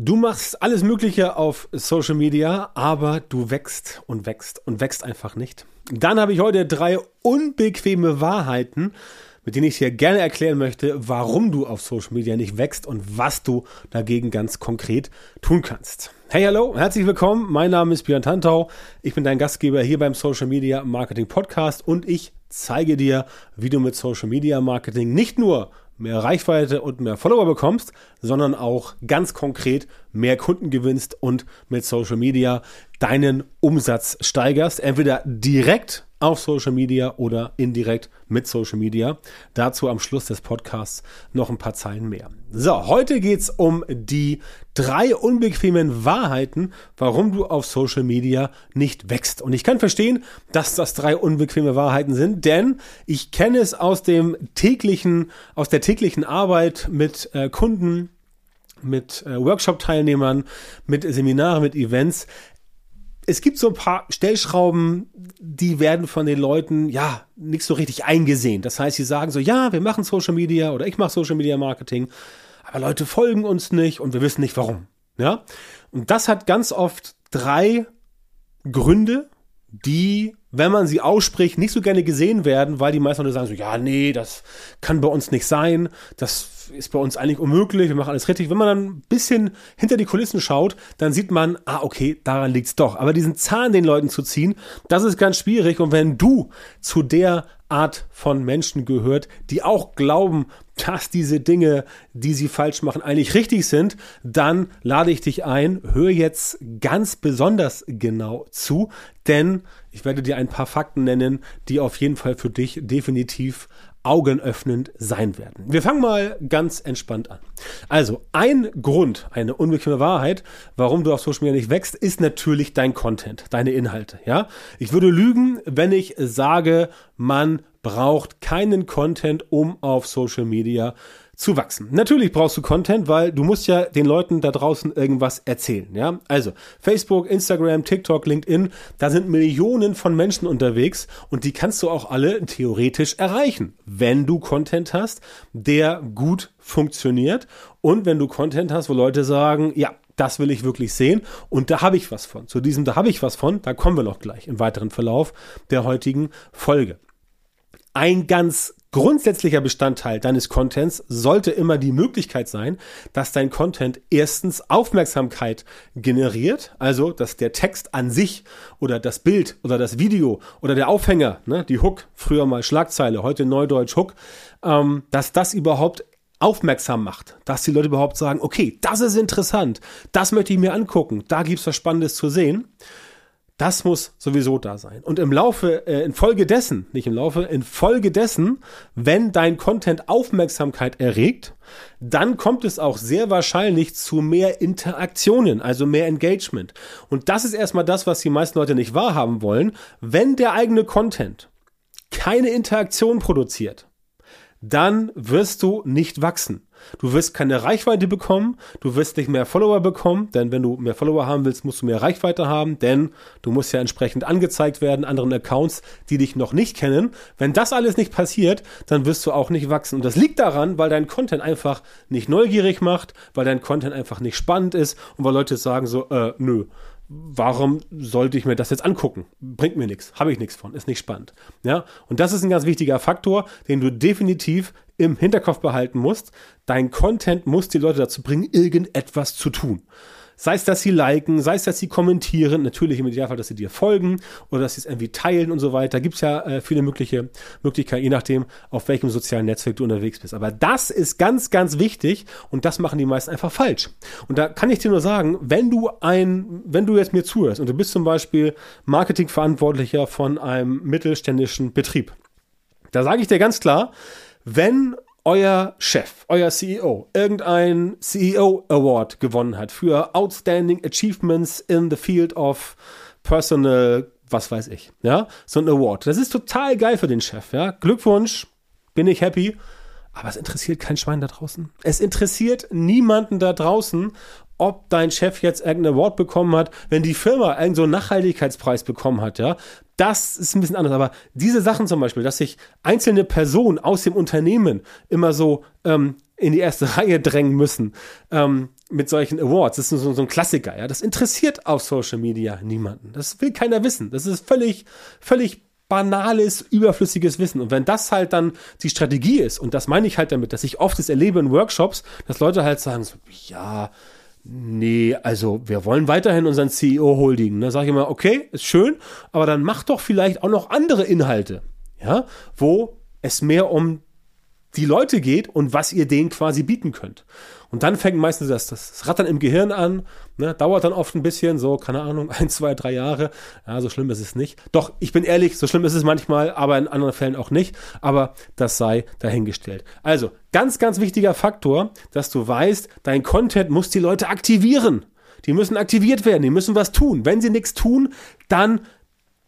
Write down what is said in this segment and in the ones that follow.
Du machst alles Mögliche auf Social Media, aber du wächst und wächst und wächst einfach nicht. Dann habe ich heute drei unbequeme Wahrheiten, mit denen ich dir gerne erklären möchte, warum du auf Social Media nicht wächst und was du dagegen ganz konkret tun kannst. Hey, hallo, herzlich willkommen. Mein Name ist Björn Tantau. Ich bin dein Gastgeber hier beim Social Media Marketing Podcast und ich zeige dir, wie du mit Social Media Marketing nicht nur mehr Reichweite und mehr Follower bekommst, sondern auch ganz konkret mehr Kunden gewinnst und mit Social Media deinen Umsatz steigerst. Entweder direkt auf Social Media oder indirekt mit Social Media. Dazu am Schluss des Podcasts noch ein paar Zeilen mehr. So, heute geht's um die drei unbequemen Wahrheiten, warum du auf Social Media nicht wächst. Und ich kann verstehen, dass das drei unbequeme Wahrheiten sind, denn ich kenne es aus dem täglichen, aus der täglichen Arbeit mit äh, Kunden, mit äh, Workshop-Teilnehmern, mit Seminaren, mit Events es gibt so ein paar Stellschrauben, die werden von den Leuten ja nicht so richtig eingesehen. Das heißt, sie sagen so, ja, wir machen Social Media oder ich mache Social Media Marketing, aber Leute folgen uns nicht und wir wissen nicht warum. Ja? Und das hat ganz oft drei Gründe, die, wenn man sie ausspricht, nicht so gerne gesehen werden, weil die meisten Leute sagen so, ja, nee, das kann bei uns nicht sein, das ist bei uns eigentlich unmöglich, wir machen alles richtig. Wenn man dann ein bisschen hinter die Kulissen schaut, dann sieht man, ah, okay, daran liegt's doch. Aber diesen Zahn den Leuten zu ziehen, das ist ganz schwierig. Und wenn du zu der Art von Menschen gehört, die auch glauben, dass diese Dinge, die sie falsch machen, eigentlich richtig sind, dann lade ich dich ein, hör jetzt ganz besonders genau zu, denn ich werde dir ein paar Fakten nennen, die auf jeden Fall für dich definitiv augenöffnend sein werden. Wir fangen mal ganz entspannt an. Also, ein Grund, eine unbequeme Wahrheit, warum du auf Social Media nicht wächst, ist natürlich dein Content, deine Inhalte, ja? Ich würde lügen, wenn ich sage, man braucht keinen Content, um auf Social Media zu wachsen. Natürlich brauchst du Content, weil du musst ja den Leuten da draußen irgendwas erzählen, ja? Also, Facebook, Instagram, TikTok, LinkedIn, da sind Millionen von Menschen unterwegs und die kannst du auch alle theoretisch erreichen, wenn du Content hast, der gut funktioniert und wenn du Content hast, wo Leute sagen, ja, das will ich wirklich sehen und da habe ich was von. Zu diesem da habe ich was von, da kommen wir noch gleich im weiteren Verlauf der heutigen Folge. Ein ganz grundsätzlicher Bestandteil deines Contents sollte immer die Möglichkeit sein, dass dein Content erstens Aufmerksamkeit generiert, also dass der Text an sich oder das Bild oder das Video oder der Aufhänger, ne, die Hook, früher mal Schlagzeile, heute Neudeutsch Hook, ähm, dass das überhaupt aufmerksam macht, dass die Leute überhaupt sagen, okay, das ist interessant, das möchte ich mir angucken, da gibt's was Spannendes zu sehen. Das muss sowieso da sein. Und im Laufe, äh, in Folge dessen, nicht im Laufe, in Folge dessen, wenn dein Content Aufmerksamkeit erregt, dann kommt es auch sehr wahrscheinlich zu mehr Interaktionen, also mehr Engagement. Und das ist erstmal das, was die meisten Leute nicht wahrhaben wollen. Wenn der eigene Content keine Interaktion produziert, dann wirst du nicht wachsen. Du wirst keine Reichweite bekommen, du wirst nicht mehr Follower bekommen, denn wenn du mehr Follower haben willst, musst du mehr Reichweite haben, denn du musst ja entsprechend angezeigt werden anderen Accounts, die dich noch nicht kennen. Wenn das alles nicht passiert, dann wirst du auch nicht wachsen. Und das liegt daran, weil dein Content einfach nicht neugierig macht, weil dein Content einfach nicht spannend ist und weil Leute sagen so, äh, nö, warum sollte ich mir das jetzt angucken? Bringt mir nichts, habe ich nichts von, ist nicht spannend. Ja, und das ist ein ganz wichtiger Faktor, den du definitiv im Hinterkopf behalten musst. Dein Content muss die Leute dazu bringen, irgendetwas zu tun. Sei es, dass sie liken, sei es, dass sie kommentieren, natürlich im Idealfall, dass sie dir folgen oder dass sie es irgendwie teilen und so weiter. Gibt es ja äh, viele mögliche Möglichkeiten, je nachdem, auf welchem sozialen Netzwerk du unterwegs bist. Aber das ist ganz, ganz wichtig und das machen die meisten einfach falsch. Und da kann ich dir nur sagen, wenn du ein, wenn du jetzt mir zuhörst und du bist zum Beispiel Marketingverantwortlicher von einem mittelständischen Betrieb, da sage ich dir ganz klar, wenn euer Chef, euer CEO, irgendein CEO Award gewonnen hat für Outstanding Achievements in the Field of Personal, was weiß ich, ja, so ein Award. Das ist total geil für den Chef, ja. Glückwunsch, bin ich happy. Aber es interessiert kein Schwein da draußen. Es interessiert niemanden da draußen, ob dein Chef jetzt irgendein Award bekommen hat, wenn die Firma irgendeinen so Nachhaltigkeitspreis bekommen hat, ja. Das ist ein bisschen anders. Aber diese Sachen zum Beispiel, dass sich einzelne Personen aus dem Unternehmen immer so ähm, in die erste Reihe drängen müssen, ähm, mit solchen Awards. Das ist so, so ein Klassiker, ja. Das interessiert auf Social Media niemanden. Das will keiner wissen. Das ist völlig, völlig banales, überflüssiges Wissen. Und wenn das halt dann die Strategie ist, und das meine ich halt damit, dass ich oft das erlebe in Workshops, dass Leute halt sagen, so, ja, nee, also wir wollen weiterhin unseren CEO holding. Da sage ich immer, okay, ist schön, aber dann mach doch vielleicht auch noch andere Inhalte, ja, wo es mehr um die Leute geht und was ihr denen quasi bieten könnt. Und dann fängt meistens das, das Rattern im Gehirn an, ne, dauert dann oft ein bisschen, so, keine Ahnung, ein, zwei, drei Jahre. Ja, so schlimm ist es nicht. Doch, ich bin ehrlich, so schlimm ist es manchmal, aber in anderen Fällen auch nicht. Aber das sei dahingestellt. Also, ganz, ganz wichtiger Faktor, dass du weißt, dein Content muss die Leute aktivieren. Die müssen aktiviert werden, die müssen was tun. Wenn sie nichts tun, dann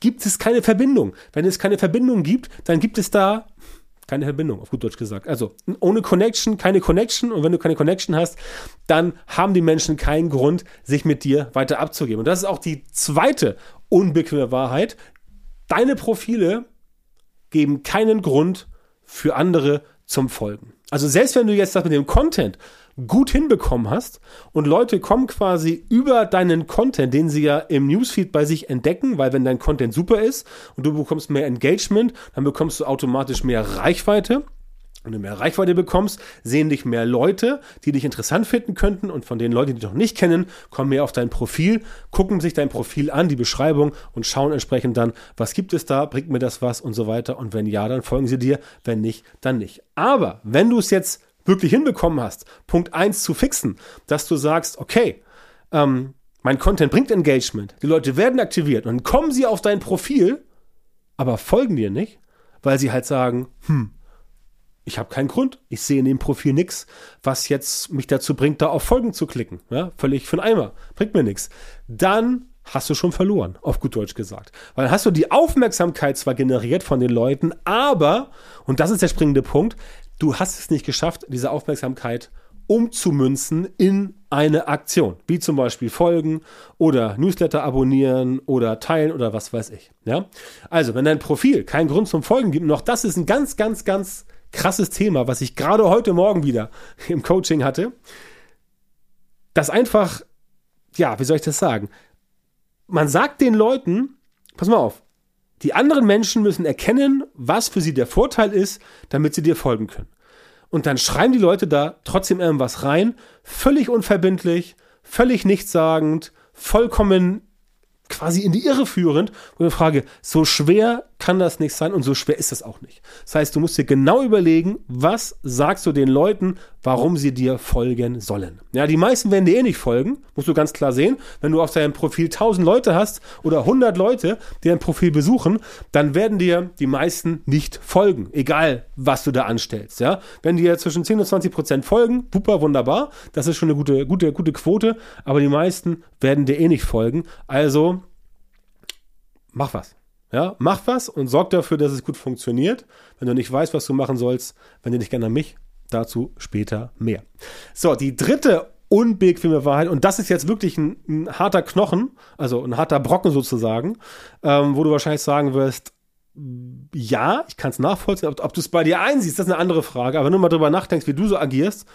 gibt es keine Verbindung. Wenn es keine Verbindung gibt, dann gibt es da keine Verbindung, auf gut Deutsch gesagt. Also ohne Connection, keine Connection. Und wenn du keine Connection hast, dann haben die Menschen keinen Grund, sich mit dir weiter abzugeben. Und das ist auch die zweite unbequeme Wahrheit. Deine Profile geben keinen Grund für andere zum Folgen. Also selbst wenn du jetzt das mit dem Content gut hinbekommen hast und Leute kommen quasi über deinen Content, den sie ja im Newsfeed bei sich entdecken, weil wenn dein Content super ist und du bekommst mehr Engagement, dann bekommst du automatisch mehr Reichweite. Wenn du mehr Reichweite bekommst, sehen dich mehr Leute, die dich interessant finden könnten und von den Leuten, die dich noch nicht kennen, kommen mehr auf dein Profil, gucken sich dein Profil an, die Beschreibung und schauen entsprechend dann, was gibt es da, bringt mir das was und so weiter und wenn ja, dann folgen sie dir, wenn nicht, dann nicht. Aber wenn du es jetzt wirklich hinbekommen hast, Punkt 1 zu fixen, dass du sagst, okay, ähm, mein Content bringt Engagement, die Leute werden aktiviert und dann kommen sie auf dein Profil, aber folgen dir nicht, weil sie halt sagen, hm, ich habe keinen Grund, ich sehe in dem Profil nichts, was jetzt mich dazu bringt, da auf Folgen zu klicken. Ja, völlig für den Eimer, bringt mir nichts. Dann hast du schon verloren, auf gut Deutsch gesagt. Weil hast du die Aufmerksamkeit zwar generiert von den Leuten, aber, und das ist der springende Punkt, du hast es nicht geschafft, diese Aufmerksamkeit umzumünzen in eine Aktion, wie zum Beispiel folgen oder Newsletter abonnieren oder teilen oder was weiß ich. Ja? Also, wenn dein Profil keinen Grund zum Folgen gibt, noch das ist ein ganz, ganz, ganz krasses Thema, was ich gerade heute Morgen wieder im Coaching hatte, das einfach, ja, wie soll ich das sagen? Man sagt den Leuten, pass mal auf, die anderen Menschen müssen erkennen, was für sie der Vorteil ist, damit sie dir folgen können. Und dann schreiben die Leute da trotzdem irgendwas rein, völlig unverbindlich, völlig nichtssagend, vollkommen quasi in die Irre führend, wo ich frage, so schwer kann das nicht sein und so schwer ist das auch nicht. Das heißt, du musst dir genau überlegen, was sagst du den Leuten, warum sie dir folgen sollen. Ja, die meisten werden dir eh nicht folgen, musst du ganz klar sehen. Wenn du auf deinem Profil 1000 Leute hast oder 100 Leute, die dein Profil besuchen, dann werden dir die meisten nicht folgen, egal was du da anstellst. Ja, wenn dir zwischen 10 und 20 Prozent folgen, super, wunderbar, das ist schon eine gute, gute, gute Quote, aber die meisten werden dir eh nicht folgen. Also mach was. Ja, mach was und sorg dafür, dass es gut funktioniert. Wenn du nicht weißt, was du machen sollst, wende dich gerne an mich. Dazu später mehr. So, die dritte unbequeme Wahrheit, und das ist jetzt wirklich ein, ein harter Knochen, also ein harter Brocken sozusagen, ähm, wo du wahrscheinlich sagen wirst, ja, ich kann es nachvollziehen, ob, ob du es bei dir einsiehst, das ist eine andere Frage, aber wenn du mal drüber nachdenkst, wie du so agierst,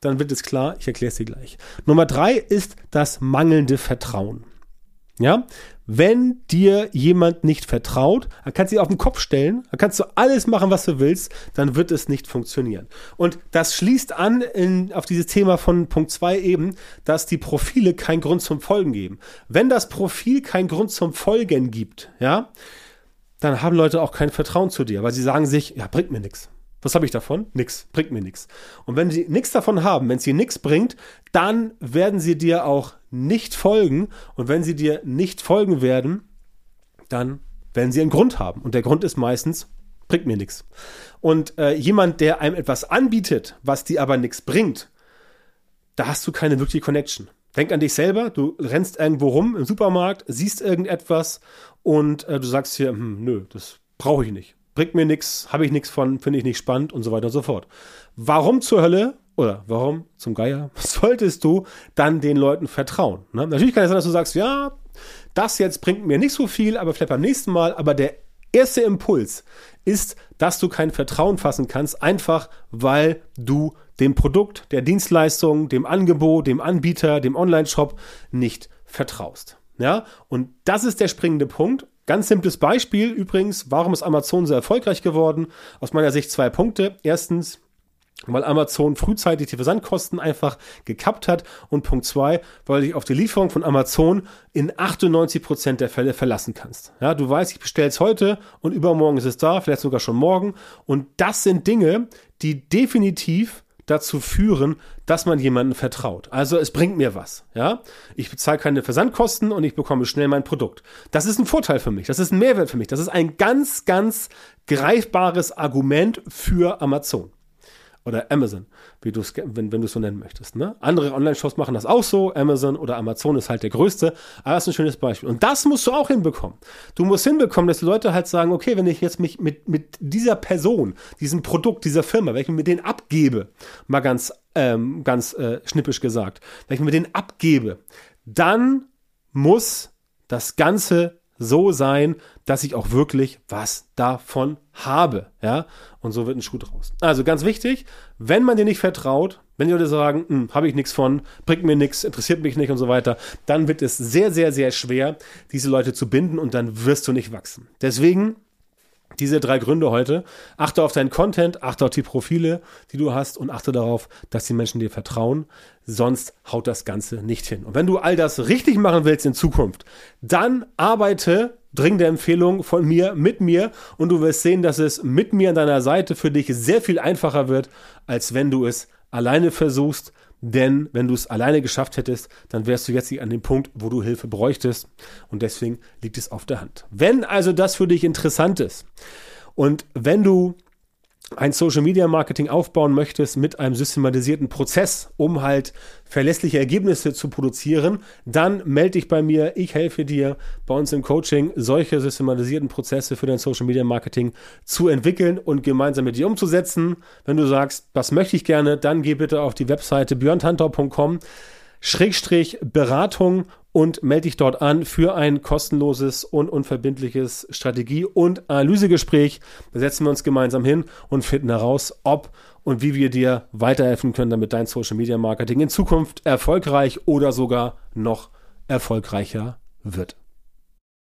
dann wird es klar, ich erkläre es dir gleich. Nummer drei ist das mangelnde Vertrauen. Ja, wenn dir jemand nicht vertraut, dann kannst du dich auf den Kopf stellen, dann kannst du alles machen, was du willst, dann wird es nicht funktionieren. Und das schließt an in, auf dieses Thema von Punkt 2 eben, dass die Profile keinen Grund zum Folgen geben. Wenn das Profil keinen Grund zum Folgen gibt, ja, dann haben Leute auch kein Vertrauen zu dir, weil sie sagen sich, ja, bringt mir nichts. Was habe ich davon? Nix, bringt mir nichts. Und wenn sie nichts davon haben, wenn es dir nichts bringt, dann werden sie dir auch nicht folgen. Und wenn sie dir nicht folgen werden, dann werden sie einen Grund haben. Und der Grund ist meistens, bringt mir nichts. Und äh, jemand, der einem etwas anbietet, was dir aber nichts bringt, da hast du keine wirkliche Connection. Denk an dich selber, du rennst irgendwo rum im Supermarkt, siehst irgendetwas und äh, du sagst hier, hm, nö, das brauche ich nicht bringt mir nichts, habe ich nichts von, finde ich nicht spannend und so weiter und so fort. Warum zur Hölle oder warum zum Geier solltest du dann den Leuten vertrauen? Ne? Natürlich kann es sein, dass du sagst, ja, das jetzt bringt mir nicht so viel, aber vielleicht beim nächsten Mal, aber der erste Impuls ist, dass du kein Vertrauen fassen kannst, einfach weil du dem Produkt, der Dienstleistung, dem Angebot, dem Anbieter, dem Online-Shop nicht vertraust. Ja, und das ist der springende Punkt. Ganz simples Beispiel übrigens, warum ist Amazon so erfolgreich geworden? Aus meiner Sicht zwei Punkte. Erstens, weil Amazon frühzeitig die Versandkosten einfach gekappt hat und Punkt zwei, weil du dich auf die Lieferung von Amazon in 98 Prozent der Fälle verlassen kannst. Ja, du weißt, ich bestelle es heute und übermorgen ist es da, vielleicht sogar schon morgen und das sind Dinge, die definitiv dazu führen, dass man jemandem vertraut. Also es bringt mir was. Ja, ich bezahle keine Versandkosten und ich bekomme schnell mein Produkt. Das ist ein Vorteil für mich. Das ist ein Mehrwert für mich. Das ist ein ganz, ganz greifbares Argument für Amazon oder Amazon, wie du es, wenn, wenn du es so nennen möchtest. Ne? Andere Online-Shops machen das auch so. Amazon oder Amazon ist halt der größte. Aber das ist ein schönes Beispiel. Und das musst du auch hinbekommen. Du musst hinbekommen, dass die Leute halt sagen, okay, wenn ich jetzt mich mit, mit dieser Person, diesem Produkt, dieser Firma, ich mit denen abgebe, mal ganz, ähm, ganz äh, schnippisch gesagt, wenn ich mit denen abgebe, dann muss das Ganze so sein, dass ich auch wirklich was davon habe, ja? Und so wird ein Schuh draus. Also ganz wichtig, wenn man dir nicht vertraut, wenn die Leute sagen, hm, habe ich nichts von, bringt mir nichts, interessiert mich nicht und so weiter, dann wird es sehr, sehr, sehr schwer, diese Leute zu binden und dann wirst du nicht wachsen. Deswegen diese drei Gründe heute. Achte auf deinen Content, achte auf die Profile, die du hast und achte darauf, dass die Menschen dir vertrauen. Sonst haut das Ganze nicht hin. Und wenn du all das richtig machen willst in Zukunft, dann arbeite dringende Empfehlung von mir mit mir und du wirst sehen, dass es mit mir an deiner Seite für dich sehr viel einfacher wird, als wenn du es alleine versuchst. Denn wenn du es alleine geschafft hättest, dann wärst du jetzt nicht an dem Punkt, wo du Hilfe bräuchtest. Und deswegen liegt es auf der Hand. Wenn also das für dich interessant ist und wenn du ein Social Media Marketing aufbauen möchtest mit einem systematisierten Prozess, um halt verlässliche Ergebnisse zu produzieren, dann melde dich bei mir. Ich helfe dir bei uns im Coaching, solche systematisierten Prozesse für dein Social Media Marketing zu entwickeln und gemeinsam mit dir umzusetzen. Wenn du sagst, das möchte ich gerne, dann geh bitte auf die Webseite björntantor.com Schrägstrich Beratung und melde dich dort an für ein kostenloses und unverbindliches Strategie- und Analysegespräch. Da setzen wir uns gemeinsam hin und finden heraus, ob und wie wir dir weiterhelfen können, damit dein Social Media Marketing in Zukunft erfolgreich oder sogar noch erfolgreicher wird.